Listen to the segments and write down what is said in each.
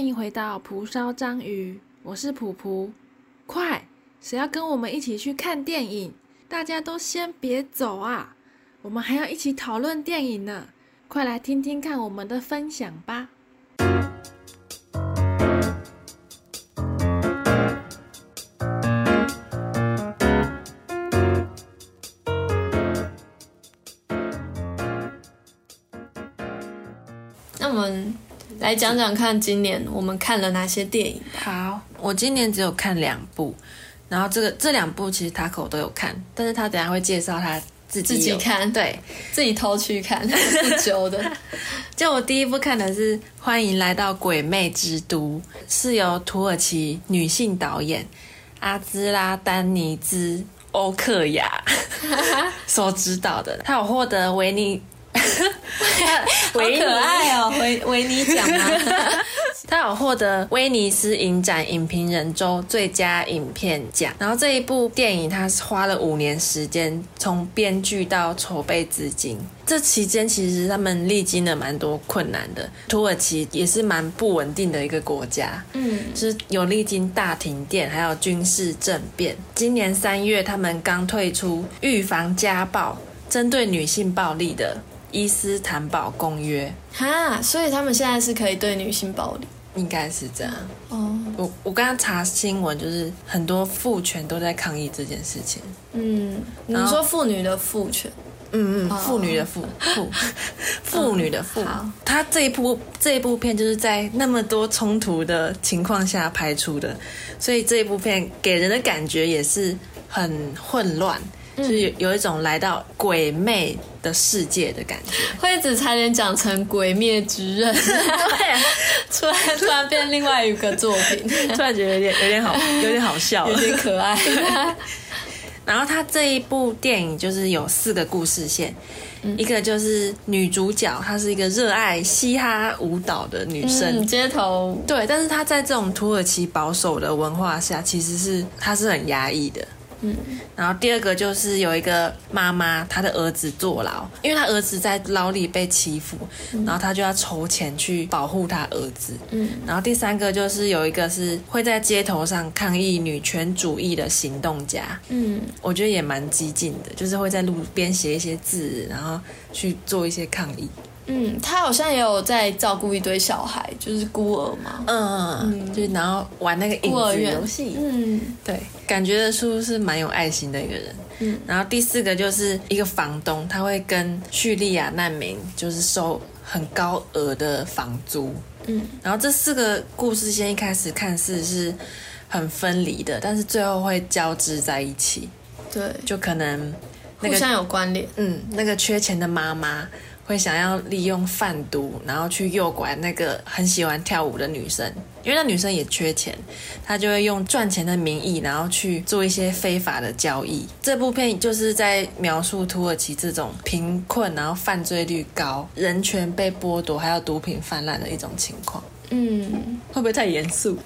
欢迎回到蒲烧章鱼，我是普普。快，谁要跟我们一起去看电影？大家都先别走啊，我们还要一起讨论电影呢。快来听听看我们的分享吧。那我们来讲讲看，今年我们看了哪些电影？好，我今年只有看两部，然后这个这两部其实他口都有看，但是他等下会介绍他自己自己看对，自己偷去看，不揪的。就我第一部看的是《欢迎来到鬼魅之都》，是由土耳其女性导演阿兹拉丹尼兹欧克雅 所指导的，她有获得维尼。好可爱哦，维维尼奖吗？他有获得威尼斯影展影评人周最佳影片奖。然后这一部电影，他是花了五年时间，从编剧到筹备资金。这期间其实他们历经了蛮多困难的。土耳其也是蛮不稳定的一个国家，嗯，就是有历经大停电，还有军事政变。今年三月，他们刚退出预防家暴、针对女性暴力的伊斯坦堡公约，哈，所以他们现在是可以对女性暴力应该是这样。哦。我我刚刚查新闻，就是很多父权都在抗议这件事情。嗯，你说妇女的父权，嗯嗯，哦妇女的妇妇 妇女的妇好。他这一部这一部片就是在那么多冲突的情况下拍出的，所以这一部片给人的感觉也是很混乱，就是有有一种来到鬼魅的世界的感觉。惠子差点讲成《鬼灭之刃》，对，突然突然变另外一个作品，突然觉得有点有点好，有点好笑有点可爱。然后他这一部电影就是有四个故事线，一个就是女主角，她是一个热爱嘻哈舞蹈的女生。嗯，街头对，但是她在这种土耳其保守的文化下，其实是她是很压抑的。嗯，然后第二个就是有一个妈妈，她的儿子坐牢，因为她儿子在牢里被欺负，然后她就要筹钱去保护她儿子。嗯，然后第三个就是有一个是会在街头上抗议女权主义的行动家，嗯。我觉得也蛮激进的，就是会在路边写一些字，然后去做一些抗议。嗯，他好像也有在照顾一堆小孩，就是孤儿嘛。嗯嗯，就然后玩那个孤儿院。游戏，嗯。对，感觉得出是蛮有爱心的一个人。嗯，然后第四个就是一个房东，他会跟叙利亚难民就是收很高额的房租。嗯，然后这四个故事先一开始看似是很分离的，但是最后会交织在一起，对，就可能那个互相有关联。嗯，那个缺钱的妈妈会想要利用贩毒，然后去诱拐那个很喜欢跳舞的女生，因为那女生也缺钱，她就会用赚钱的名义，然后去做一些非法的交易。这部片就是在描述土耳其这种贫困，然后犯罪率高、人权被剥夺，还有毒品泛滥的一种情况。嗯，会不会太严肃？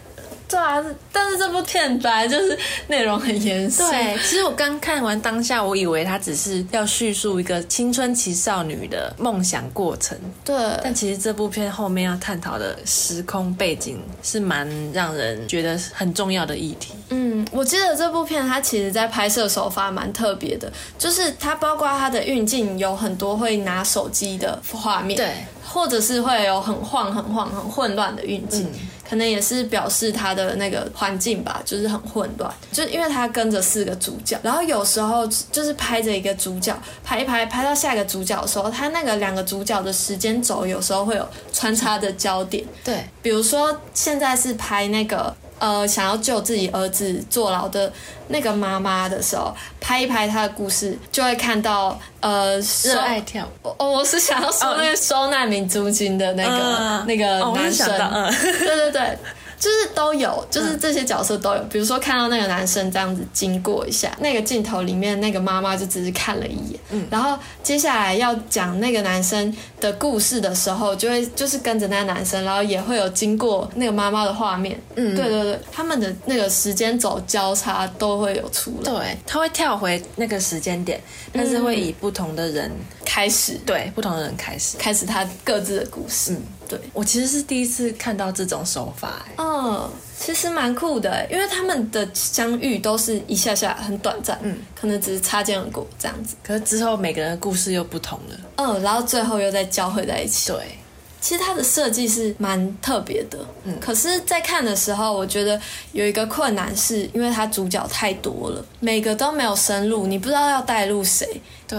对啊，但是这部片本来就是内容很严肃。对，其实我刚看完当下，我以为它只是要叙述一个青春期少女的梦想过程，对，但其实这部片后面要探讨的时空背景是蛮让人觉得很重要的议题。嗯，我记得这部片它其实在拍摄手法蛮特别的，就是它包括它的运镜有很多会拿手机的画面，，对，或者是会有很晃、很晃、很混乱的运镜。可能也是表示他的那个环境吧，就是很混乱，就是因为他跟着四个主角，然后有时候就是拍着一个主角，拍一拍，拍到下一个主角的时候，他那个两个主角的时间轴有时候会有穿插的焦点，对，比如说现在是拍那个呃想要救自己儿子坐牢的那个妈妈的时候，拍一拍她的故事，就会看到呃收热爱跳舞。哦，我是想要说那个收难民租金的那个、嗯那个男生，嗯对对对。就是都有，就是这些角色都有。比如说看到那个男生这样子经过一下，那个镜头里面那个妈妈就只是看了一眼，嗯，然后接下来要讲那个男生的故事的时候，就会就是跟着那个男生，然后也会有经过那个妈妈的画面，嗯。对对对，他们的那个时间轴交叉都会有出来，对，他会跳回那个时间点，但是会以不同的人，开始。对不同的人开始。开始他各自的故事，嗯，对，我其实是第一次看到这种手法、欸，嗯，其实蛮酷的欸，因为他们的相遇都是一下下很短暂，嗯，可能只是擦肩而过这样子，可是之后每个人的故事又不同了。嗯，然后最后又再交汇在一起。对，其实它的设计是蛮特别的，嗯，可是，在看的时候，我觉得有一个困难是，因为它主角太多了，每个都没有深入，你不知道要带入谁。对，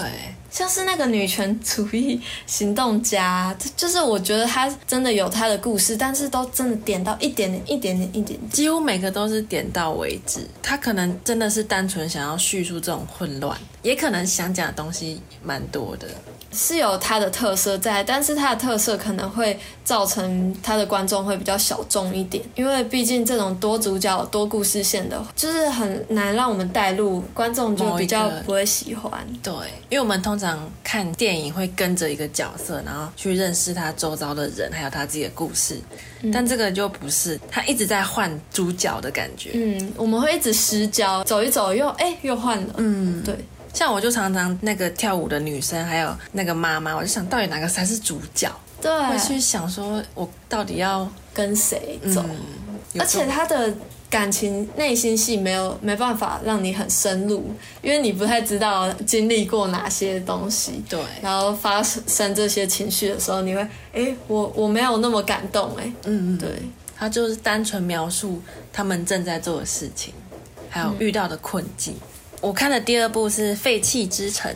像是那个女权主义行动家，就是我觉得他真的有他的故事，但是都真的点到一点点、一点点、一点。几乎每个都是点到为止。他可能真的是单纯想要叙述这种混乱，也可能想讲的东西蛮多的。是有她的特色在，但是她的特色可能会造成她的观众会比较小众一点，因为毕竟这种多主角、多故事线的，就是很难让我们带入，观众就比较不会喜欢。对，因为我们通常看电影会跟着一个角色，然后去认识他周遭的人，还有他自己的故事。但这个就不是，他一直在换主角的感觉。嗯，我们会一直失焦，走一走又哎又换了。嗯，对。像我就常常那个跳舞的女生，还有那个妈妈，我就想到底哪个才是主角？对，会去想说我到底要跟谁走？而且他的感情内心戏没有没办法让你很深入，因为你不太知道经历过哪些东西。对，然后发生这些情绪的时候，你会哎，我我没有那么感动哎。嗯嗯，对，他就是单纯描述他们正在做的事情，还有遇到的困境。我看的第二部是《废弃之城》，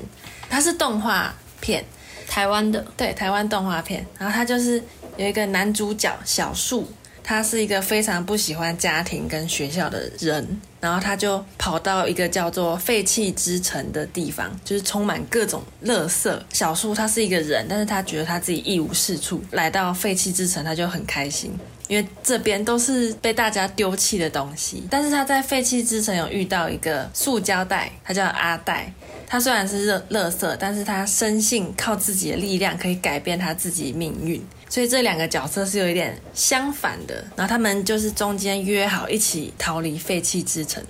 它是动画片，台湾的，对，台湾动画片。然后它就是有一个男主角小树，他是一个非常不喜欢家庭跟学校的人，然后他就跑到一个叫做废弃之城的地方，就是充满各种垃圾。小树他是一个人，但是他觉得他自己一无是处，来到废弃之城他就很开心。因为这边都是被大家丢弃的东西，但是他在废弃之城有遇到一个塑胶袋，他叫阿袋。他虽然是热垃圾，但是他深信靠自己的力量可以改变他自己命运。所以这两个角色是有一点相反的。然后他们就是中间约好一起逃离废弃之城，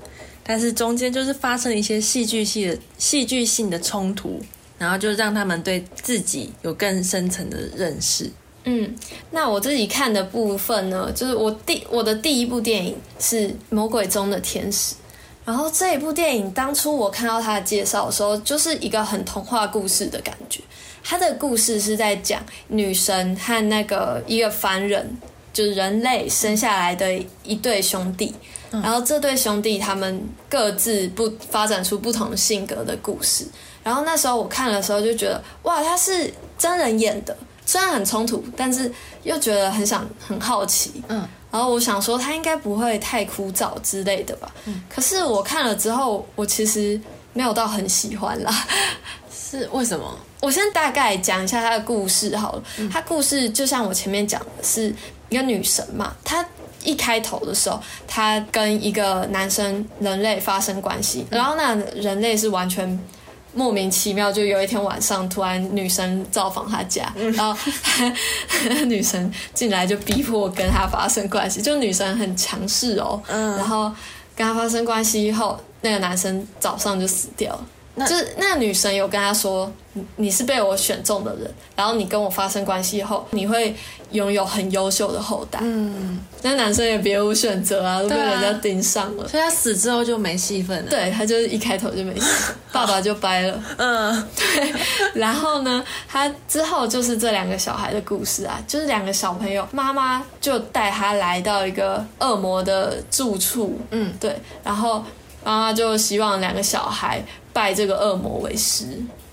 但是中间就是发生一些戏剧性的戏剧性的冲突，然后就让他们对自己有更深层的认识。嗯，那我自己看的部分呢，就是我第我的第一部电影是《魔鬼中的天使》，然后这一部电影当初我看到它的介绍的时候，就是一个很童话故事的感觉。它的故事是在讲女神和那个一个凡人，就是人类生下来的一对兄弟，然后这对兄弟他们各自不发展出不同性格的故事。然后那时候我看的时候就觉得，哇，他是真人演的。虽然很冲突，但是又觉得很想很好奇，嗯，然后我想说他应该不会太枯燥之类的吧，嗯，可是我看了之后，我其实没有到很喜欢啦，是为什么？我先大概讲一下他的故事好了，他故事就像我前面讲的，是一个女神嘛，她一开头的时候，她跟一个男生人类发生关系，然后那人类是完全。莫名其妙，就有一天晚上，突然女神造访他家，然后 女神进来就逼迫跟他发生关系，就女神很强势哦，然后跟他发生关系以后，那个男生早上就死掉了。就是那个女生有跟他说：“你是被我选中的人，然后你跟我发生关系后，你会拥有很优秀的后代。”嗯，那男生也别无选择啊，都被人家盯上了，所以他死之后就没戏份了。对他就是一开头就没戏，爸爸就掰了。嗯，对。然后呢，他之后就是这两个小孩的故事啊，就是两个小朋友，妈妈就带他来到一个恶魔的住处。嗯，对。然后妈妈就希望两个小孩。拜这个恶魔为师，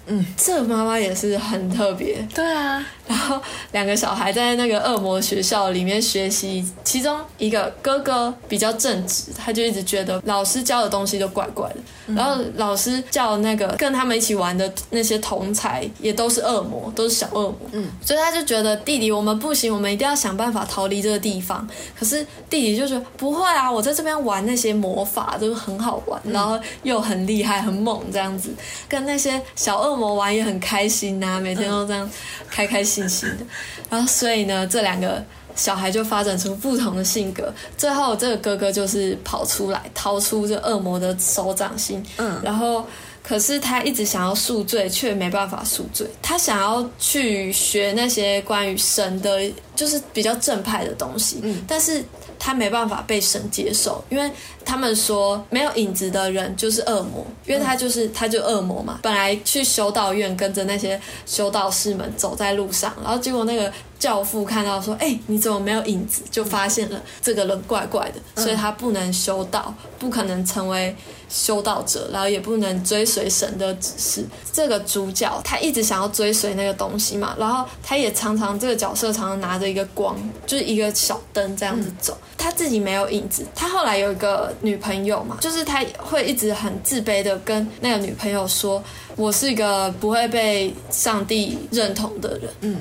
嗯，这妈妈也是很特别，对啊。然后两个小孩在那个恶魔学校里面学习，其中一个哥哥比较正直，他就一直觉得老师教的东西都怪怪的。然后老师叫那个跟他们一起玩的那些同才也都是恶魔，都是小恶魔。嗯，所以他就觉得弟弟我们不行，我们一定要想办法逃离这个地方。可是弟弟就说不会啊，我在这边玩那些魔法都很好玩，然后又很厉害很猛这样子，跟那些小恶魔玩也很开心呐，每天都这样开开心。信心的，然后所以呢，这两个小孩就发展出不同的性格。最后，这个哥哥就是跑出来，掏出这恶魔的手掌心。嗯，然后可是他一直想要赎罪，却没办法赎罪。他想要去学那些关于神的就是比较正派的东西，嗯但是他没办法被神接受，因为他们说没有影子的人就是恶魔，因为他就是、他就恶魔嘛。本来去修道院跟着那些修道士们走在路上，然后结果那个教父看到说：“哎、你怎么没有影子？”就发现了这个人怪怪的，所以他不能修道，不可能成为修道者，然后也不能追随神的指示。这个主角他一直想要追随那个东西嘛，然后他也常常这个角色常常拿着一个光，就是一个小灯这样子走。他自己没有影子，他后来有一个女朋友嘛，就是他会一直很自卑的跟那个女朋友说：“我是一个不会被上帝认同的人。”嗯。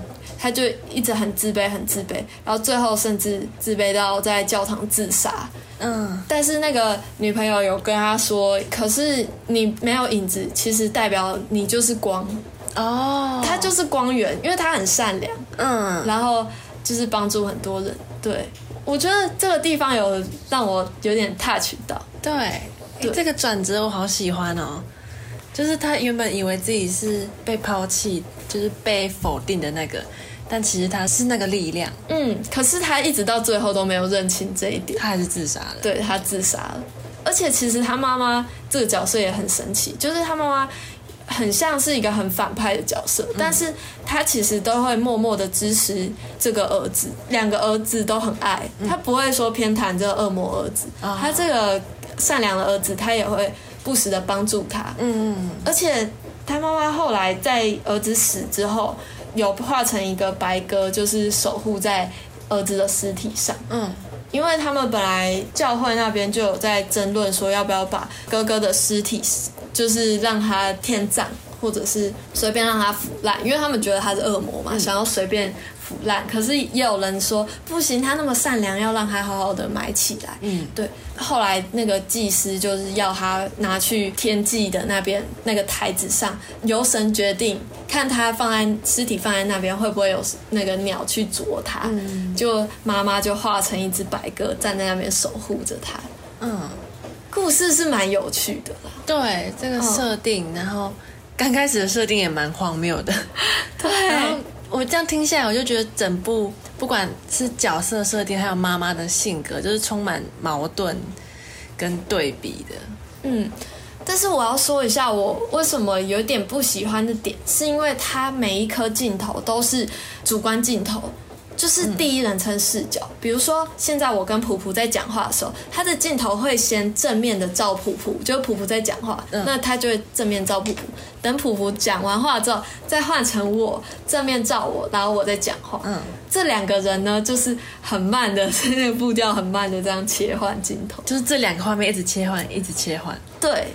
他就一直很自卑，很自卑，然后最后甚至自卑到在教堂自杀。嗯，但是那个女朋友有跟他说：“可是你没有影子，其实代表你就是光，哦，他就是光源，因为他很善良，嗯，然后就是帮助很多人。”对，我觉得这个地方有让我有点 touch 到。对，诶这个转折我好喜欢哦。就是他原本以为自己是被抛弃，就是被否定的那个，但其实他是那个力量，嗯，可是他一直到最后都没有认清这一点。他还是自杀了。对他自杀了。而且其实他妈妈这个角色也很神奇，就是他妈妈很像是一个很反派的角色，但是他其实都会默默的支持这个儿子，两个儿子都很爱，他不会说偏袒这个恶魔儿子，哦他这个善良的儿子，他也会不时的帮助他，嗯嗯而且他妈妈后来在儿子死之后，有化成一个白鸽，就是守护在儿子的尸体上。嗯因为他们本来教会那边就有在争论说要不要把哥哥的尸体，就是让他天葬，或者是随便让他腐烂，因为他们觉得他是恶魔嘛，想要随便腐烂。可是也有人说不行，他那么善良，要让他好好的埋起来。嗯，对。后来那个祭司就是要他拿去天祭的那边那个台子上，由神决定，看他放在尸体放在那边会不会有那个鸟去啄他。嗯就妈妈就化成一只白鸽站在那边守护着他。嗯，故事是蛮有趣的啦。对这个设定，然后刚开始的设定也蛮荒谬的。然后对，我这样听下来，我就觉得整部不管是角色设定，还有妈妈的性格，就是充满矛盾跟对比的。嗯。但是我要说一下，我为什么有点不喜欢的点，是因为它每一颗镜头都是主观镜头，就是第一人称视角。比如说，现在我跟普普在讲话的时候，他的镜头会先正面的照普普，就是普普在讲话，嗯那他就会正面照普普。等普普讲完话之后，再换成我正面照我，然后我再讲话。嗯，这两个人呢，就是很慢的，那 个步调很慢的这样切换镜头。就是这两个画面一直切换，一直切换。对，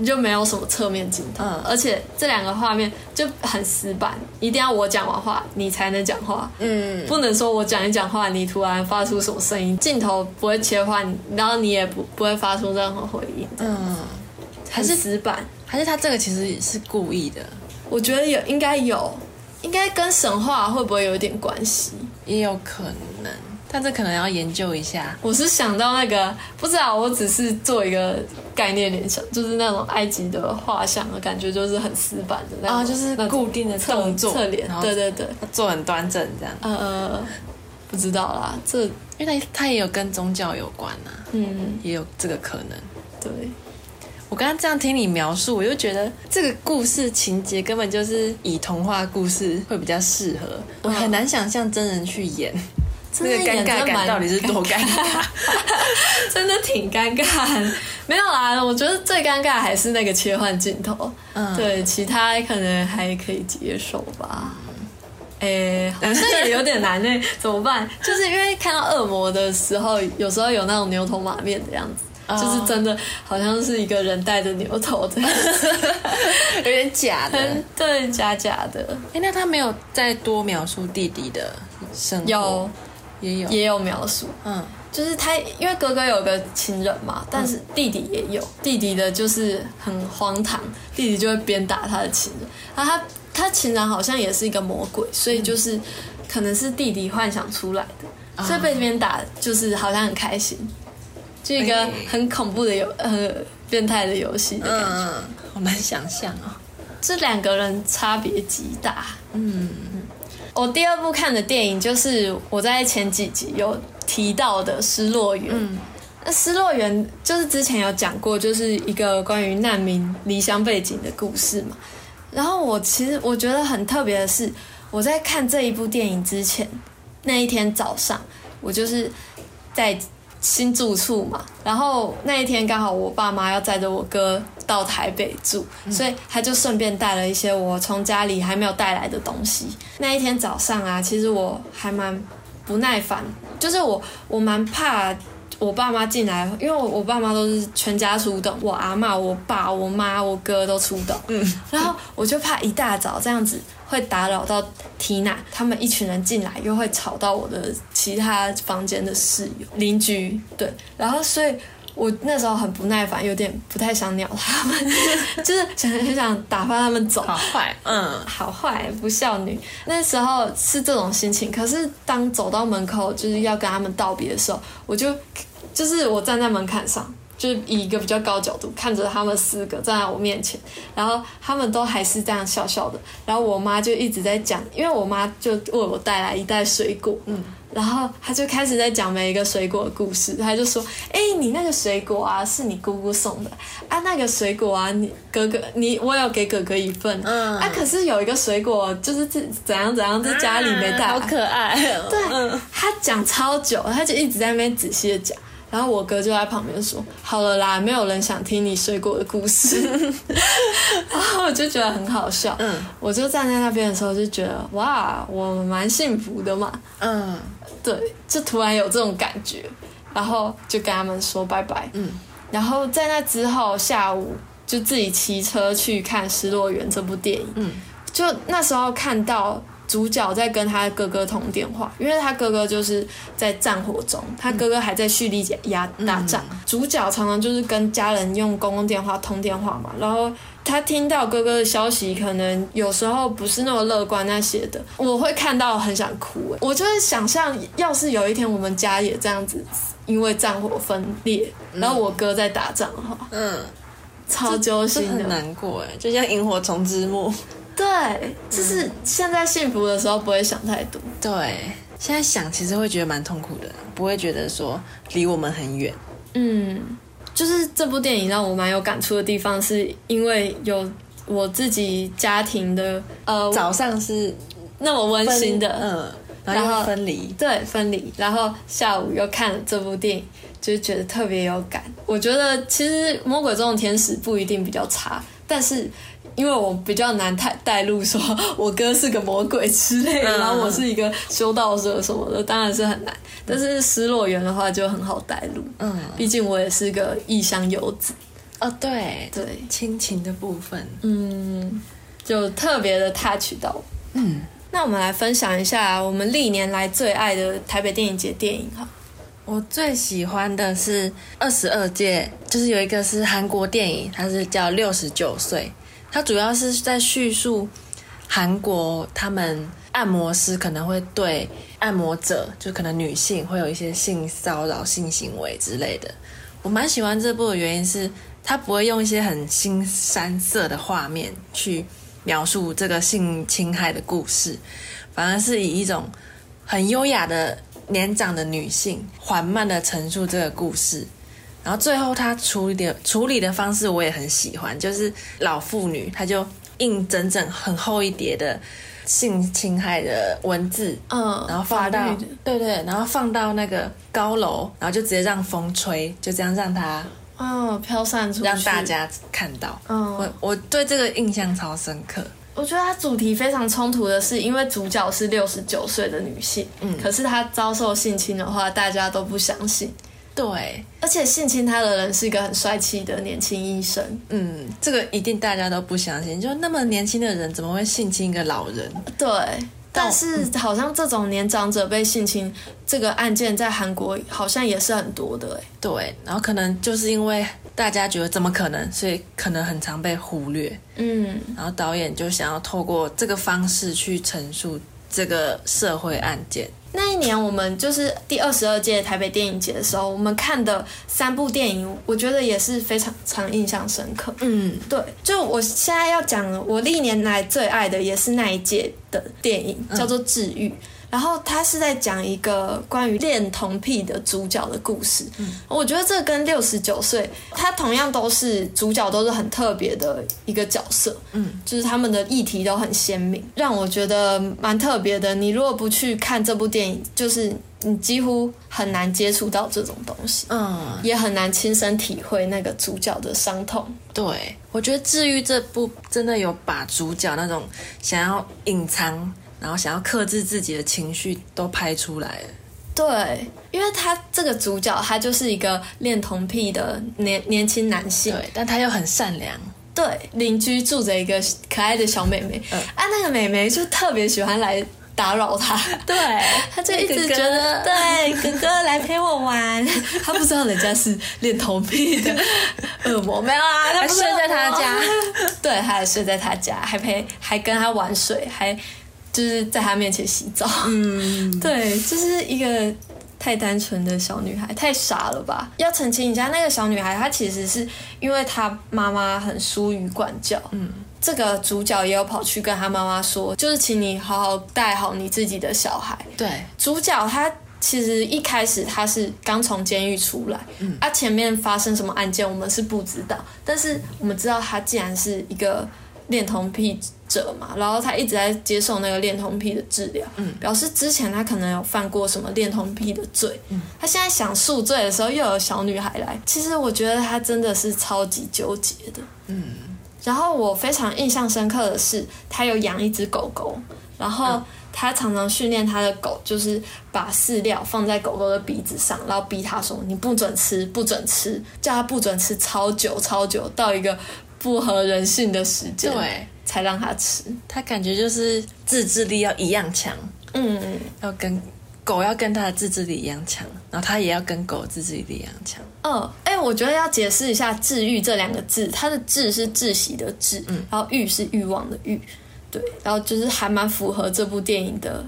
你就没有什么侧面镜头，嗯。而且这两个画面就很死板，一定要我讲完话你才能讲话，嗯，不能说我讲一讲话你突然发出什么声音，镜头不会切换，然后你也不不会发出任何回应，嗯，还是死板。还是他这个其实是故意的，我觉得有应该有，应该跟神话会不会有一点关系？也有可能，但这可能要研究一下。我是想到那个，不知道，我只是做一个概念联想，就是那种埃及的画像的感觉，就是很死板的那种，哦，就是固定的侧动作，侧脸对对对，做很端正这样，呃，不知道啦，这因为它它也有跟宗教有关啊，嗯，也有这个可能。对，我刚刚这样听你描述，我就觉得这个故事情节根本就是以童话故事会比较适合，我很难想象真人去演，那个尴尬感到底是多尴尬？真的挺尴尬。没有啦，我觉得最尴尬还是那个切换镜头，嗯对，其他可能还可以接受吧。诶、好像也有点难呢，怎么办？就是因为看到恶魔的时候，有时候有那种牛头马面的样子，哦就是真的好像是一个人戴着牛头这样子，有点假的。很对，假假的。哎，那他没有再多描述弟弟的生活？有也有，也有描述，嗯。就是他，因为哥哥有个情人嘛，但是弟弟也有，弟弟的就是很荒唐，弟弟就会鞭打他的情人，然后他他情人好像也是一个魔鬼，所以就是、可能是弟弟幻想出来的，所以被鞭打就是好像很开心，就一个很恐怖的游呃变态的游戏的感觉，嗯，好难想象哦。这两个人差别极大。嗯，我第二部看的电影就是我在前几集有提到的《失落园》。嗯，那《失落园》就是之前有讲过，就是一个关于难民离乡背景的故事嘛。然后我其实我觉得很特别的是，我在看这一部电影之前那一天早上，我就是在新住处嘛，然后那一天刚好我爸妈要载着我哥到台北住，所以他就顺便带了一些我从家里还没有带来的东西。那一天早上啊，其实我还蛮不耐烦，就是我我蛮怕。我爸妈进来，因为我我爸妈都是全家出动，我阿妈、我爸、我妈、我哥都出动。嗯，然后我就怕一大早这样子会打扰到缇娜他们一群人进来，又会吵到我的其他房间的室友、邻居。对，然后所以我那时候很不耐烦，有点不太想鸟他们，就是想很想打发他们走。好坏，嗯，好坏，不孝女。那时候是这种心情，可是当走到门口就是要跟他们道别的时候，我就。就是我站在门槛上，就是以一个比较高角度看着他们四个站在我面前，然后他们都还是这样笑笑的，然后我妈就一直在讲，因为我妈就为我带来一袋水果，嗯，然后她就开始在讲每一个水果的故事，她就说，哎，你那个水果啊是你姑姑送的。啊，那个水果啊你哥哥你我有给哥哥一份，嗯，啊可是有一个水果就是怎怎样怎样在家里没带，好可爱，对，她讲超久，她就一直在那边仔细的讲。然后我哥就在旁边说：“好了啦，没有人想听你水果的故事。” 然后我就觉得很好笑。嗯，我就站在那边的时候就觉得哇，我蛮幸福的嘛。嗯，对，就突然有这种感觉，然后就跟他们说拜拜。嗯，然后在那之后下午就自己骑车去看《失落园》这部电影。嗯，就那时候看到。主角在跟他哥哥通电话，因为他哥哥就是在战火中，他哥哥还在叙利亚打仗。主角常常就是跟家人用公共电话通电话嘛，然后他听到哥哥的消息，可能有时候不是那么乐观那些的，我会看到很想哭。我就会想象，要是有一天我们家也这样子，因为战火分裂，然后我哥在打仗的话，嗯，超揪心的，很难过哎，就像萤火虫之墓。对，就是现在幸福的时候不会想太多。对，现在想其实会觉得蛮痛苦的，不会觉得说离我们很远。嗯，就是这部电影让我蛮有感触的地方，是因为有我自己家庭的呃早上是那么温馨的，嗯，然后分离，对，分离，然后下午又看了这部电影，就觉得特别有感。我觉得其实《魔鬼中的天使》不一定比较差，但是。因为我比较难带带入，说我哥是个魔鬼之类的，然后我是一个修道者什么的，当然是很难。但是失落园的话就很好带入，嗯，毕竟我也是个异乡游子。哦，对对，亲情的部分，嗯，就特别的 touch 到。嗯，那我们来分享一下我们历年来最爱的台北电影节电影哈。我最喜欢的是二十二届，就是有一个是韩国电影，它是叫六十九岁。它主要是在叙述韩国他们按摩师可能会对按摩者，就可能女性会有一些性骚扰、性行为之类的。我蛮喜欢这部的原因是，它不会用一些很新山色的画面去描述这个性侵害的故事，反而是以一种很优雅的年长的女性缓慢的陈述这个故事。然后最后他处理的处理的方式我也很喜欢，就是老妇女，她就印整整很厚一叠的性侵害的文字，嗯，然后放到对对，然后放到那个高楼，然后就直接让风吹，就这样让它嗯飘散出去，让大家看到。嗯，我我对这个印象超深刻。我觉得它主题非常冲突的是，因为主角是六十九岁的女性，嗯，可是她遭受性侵的话，大家都不相信。对，而且性侵他的人是一个很帅气的年轻医生。嗯，这个一定大家都不相信，就那么年轻的人怎么会性侵一个老人？对，但是好像这种年长者被性侵这个案件在韩国好像也是很多的。对，然后可能就是因为大家觉得怎么可能，所以可能很常被忽略。嗯，然后导演就想要透过这个方式去陈述这个社会案件。那一年我们就是第二十二届台北电影节的时候，我们看的三部电影，我觉得也是非常常印象深刻。嗯，对，就我现在要讲的，我历年来最爱的也是那一届的电影，叫做《治愈》。然后他是在讲一个关于恋童癖的主角的故事。嗯，我觉得这跟六十九岁，他同样都是主角，都是很特别的一个角色。嗯，就是他们的议题都很鲜明，让我觉得蛮特别的。你如果不去看这部电影，就是你几乎很难接触到这种东西。嗯，也很难亲身体会那个主角的伤痛。对，我觉得《治愈》这部真的有把主角那种想要隐藏。然后想要克制自己的情绪都拍出来。了，对，因为他这个主角他就是一个恋童癖的年年轻男性，对，但他又很善良，对，邻居住着一个可爱的小妹妹，啊，那个妹妹就特别喜欢来打扰他，对，他就一直觉得，对，哥哥来陪我玩，他不知道人家是恋童癖的 恶魔，没有啊，他睡在他家，对，他还睡在他家，还陪，还跟他玩水，还。就是在他面前洗澡，嗯，对，就是一个太单纯的小女孩，太傻了吧？要澄清一下，那个小女孩她其实是因为她妈妈很疏于管教，嗯，这个主角也有跑去跟她妈妈说，就是请你好好带好你自己的小孩。对，主角他其实一开始他是刚从监狱出来，嗯，啊，前面发生什么案件我们是不知道，但是我们知道他既然是一个恋童癖。者嘛，然后他一直在接受那个恋童癖的治疗，嗯，表示之前他可能有犯过什么恋童癖的罪，嗯，他现在想赎罪的时候又有小女孩来，其实我觉得他真的是超级纠结的，嗯，然后我非常印象深刻的是，他有养一只狗狗，然后他常常训练他的狗，就是把饲料放在狗狗的鼻子上，然后逼他说你不准吃，不准吃，叫他不准吃超久超久，到一个不合人性的时间，对。才让他吃，他感觉就是自制力要一样强，嗯，要跟狗要跟他的自制力一样强，然后他也要跟狗自制力一样强。嗯，哎，我觉得要解释一下“治愈”这两个字，它的“治”是窒息的“治”，嗯，然后“欲”是欲望的“欲”，对，然后就是还蛮符合这部电影的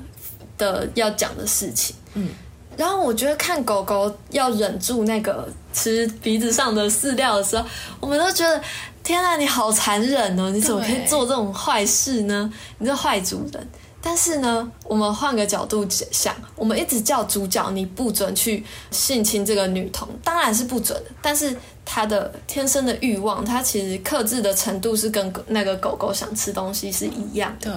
的要讲的事情，嗯，然后我觉得看狗狗要忍住那个吃鼻子上的饲料的时候，我们都觉得。天啊，你好残忍哦！你怎么可以做这种坏事呢？你这坏主人！但是呢，我们换个角度想，我们一直叫主角你不准去性侵这个女童，当然是不准的。但是他的天生的欲望，他其实克制的程度是跟那个狗狗想吃东西是一样。对。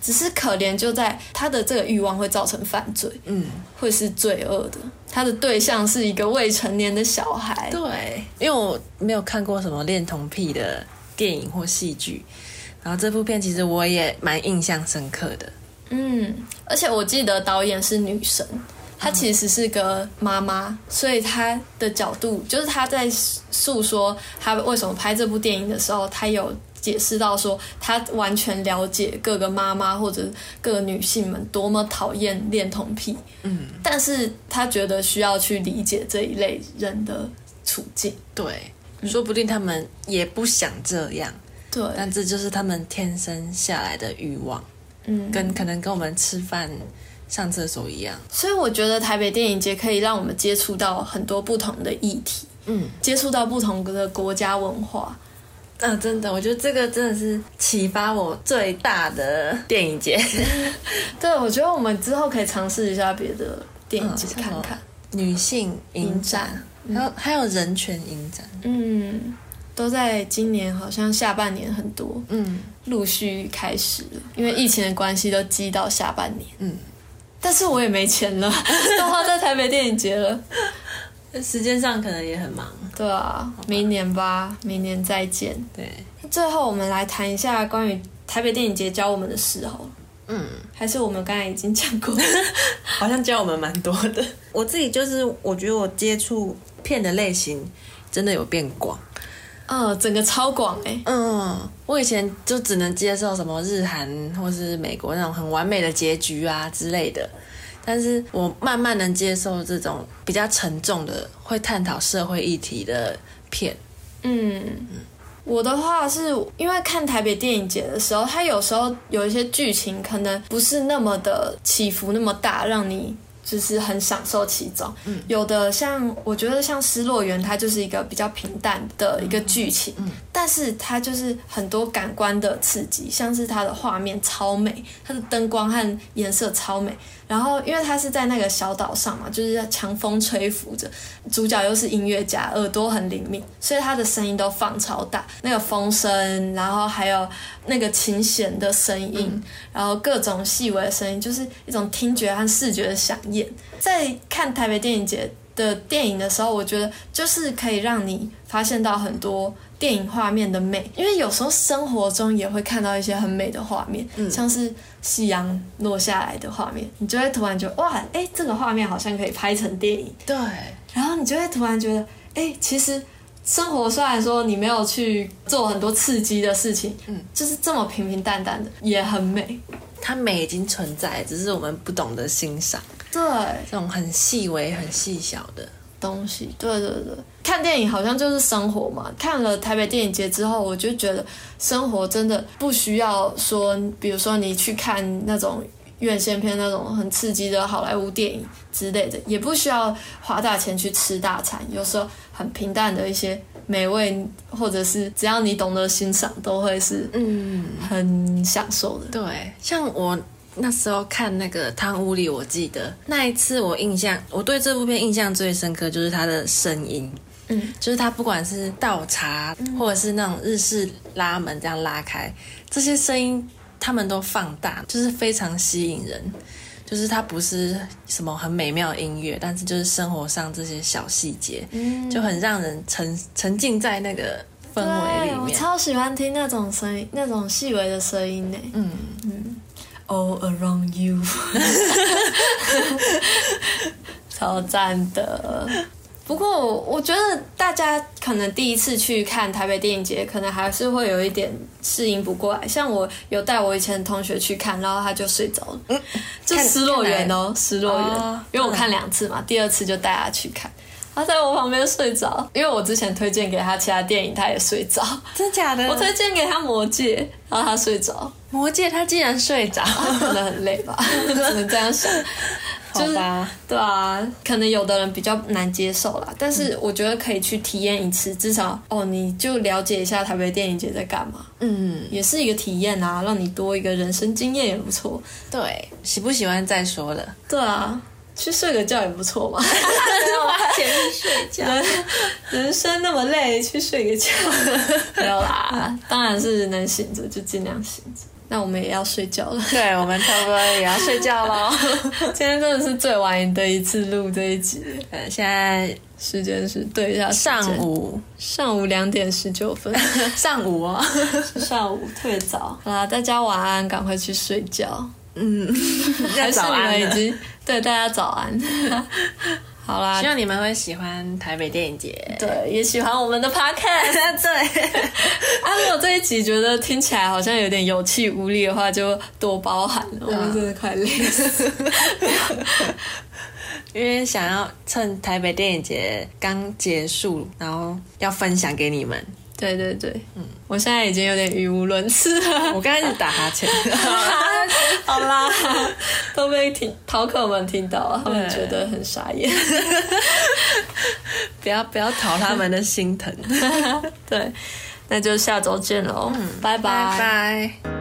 只是可怜就在他的这个欲望会造成犯罪，嗯，会是罪恶的。他的对象是一个未成年的小孩，对，因为我没有看过什么恋童癖的电影或戏剧，然后这部片其实我也蛮印象深刻的，嗯，而且我记得导演是女神，她其实是个妈妈，所以她的角度就是她在诉说她为什么拍这部电影的时候，她有。解释到说，他完全了解各个妈妈或者各个女性们多么讨厌恋童癖，嗯，但是他觉得需要去理解这一类人的处境，对，说不定他们也不想这样，对，但这就是他们天生下来的欲望，嗯，跟可能跟我们吃饭、上厕所一样，所以我觉得台北电影节可以让我们接触到很多不同的议题，嗯，接触到不同的国家文化。嗯，真的，我觉得这个真的是启发我最大的 电影节。对，我觉得我们之后可以尝试一下别的电影节看看。女性影展，还有还有人权影展，嗯，都在今年好像下半年很多，嗯，陆续开始了，因为疫情的关系都积到下半年，嗯，但是我也没钱了，都花在台北电影节了。时间上可能也很忙，对啊，明年吧，明年再见。对，最后我们来谈一下关于台北电影节教我们的事好了。嗯，还是我们刚才已经讲过，好像教我们蛮多的。我自己就是，我觉得我接触片的类型真的有变广，嗯，整个超广哎。嗯，我以前就只能接受什么日韩或是美国那种很完美的结局啊之类的。但是我慢慢能接受这种比较沉重的、会探讨社会议题的片。嗯，我的话是因为看台北电影节的时候，它有时候有一些剧情可能不是那么的起伏那么大，让你就是很享受其中。嗯，有的像我觉得像《失落园》，它就是一个比较平淡的一个剧情，嗯，但是它就是很多感官的刺激，像是它的画面超美，它的灯光和颜色超美。然后，因为他是在那个小岛上嘛，就是强风吹拂着，主角又是音乐家，耳朵很灵敏，所以他的声音都放超大，那个风声，然后还有那个琴弦的声音，然后各种细微的声音，就是一种听觉和视觉的响应。在看台北电影节的电影的时候，我觉得就是可以让你发现到很多。电影画面的美，因为有时候生活中也会看到一些很美的画面，像是夕阳落下来的画面，你就会突然觉得哇，哎，这个画面好像可以拍成电影。对，然后你就会突然觉得，哎，其实生活虽然说你没有去做很多刺激的事情，嗯，就是这么平平淡淡的也很美。它美已经存在，只是我们不懂得欣赏。对，这种很细微、很细小的。东西，对对对，看电影好像就是生活嘛。看了台北电影节之后，我就觉得生活真的不需要说，比如说你去看那种院线片、那种很刺激的好莱坞电影之类的，也不需要花大钱去吃大餐。有时候很平淡的一些美味，或者是只要你懂得欣赏，都会是嗯很享受的。对，像我。那时候看那个《汤屋里》，我记得那一次我印象，我对这部片印象最深刻就是它的声音，嗯，就是它不管是倒茶或者是那种日式拉门这样拉开，这些声音他们都放大，就是非常吸引人。就是它不是什么很美妙的音乐，但是就是生活上这些小细节，嗯就很让人沉沉浸在那个氛围里面。我超喜欢听那种声音，那种细微的声音呢。嗯嗯。All around you，超赞的。不过我觉得大家可能第一次去看台北电影节，可能还是会有一点适应不过来。像我有带我以前同学去看，然后他就睡着了。嗯，就失落园哦，失落园。因为我看两次嘛，第二次就带他去看。他在我旁边睡着，因为我之前推荐给他其他电影，他也睡着。真的假的？我推荐给他《魔戒》，然后他睡着。《魔戒》他竟然睡着，可能很累吧，只能这样想。好吧，对啊，可能有的人比较难接受啦，但是我觉得可以去体验一次，至少哦，你就了解一下台北电影节在干嘛。嗯，也是一个体验啊，让你多一个人生经验也不错。对，喜不喜欢再说了。对啊。去睡个觉也不错嘛，花钱去睡觉，人生那么累，去睡个觉。没有啦，当然是能醒着就尽量醒着。那我们也要睡觉了，对我们差不多也要睡觉喽。今天真的是最晚的一次录这一集，现在时间是对一下上午。上午两点十九分，上午哦，上午特别早。好啦，大家晚安，赶快去睡觉。嗯，还是你们已经对大家早安。好啦，希望你们会喜欢台北电影节，对，也喜欢我们的 podcast。对，啊，如果这一集觉得听起来好像有点有气无力的话，就多包涵了。我们真的快累死。因为想要趁台北电影节刚结束，然后要分享给你们。对对对，嗯，我现在已经有点语无伦次了。我刚开始打哈欠，好啦，都被听逃课们听到了，他们觉得很傻眼。不要不要讨他们的心疼。对，那就下周见喽，拜拜拜。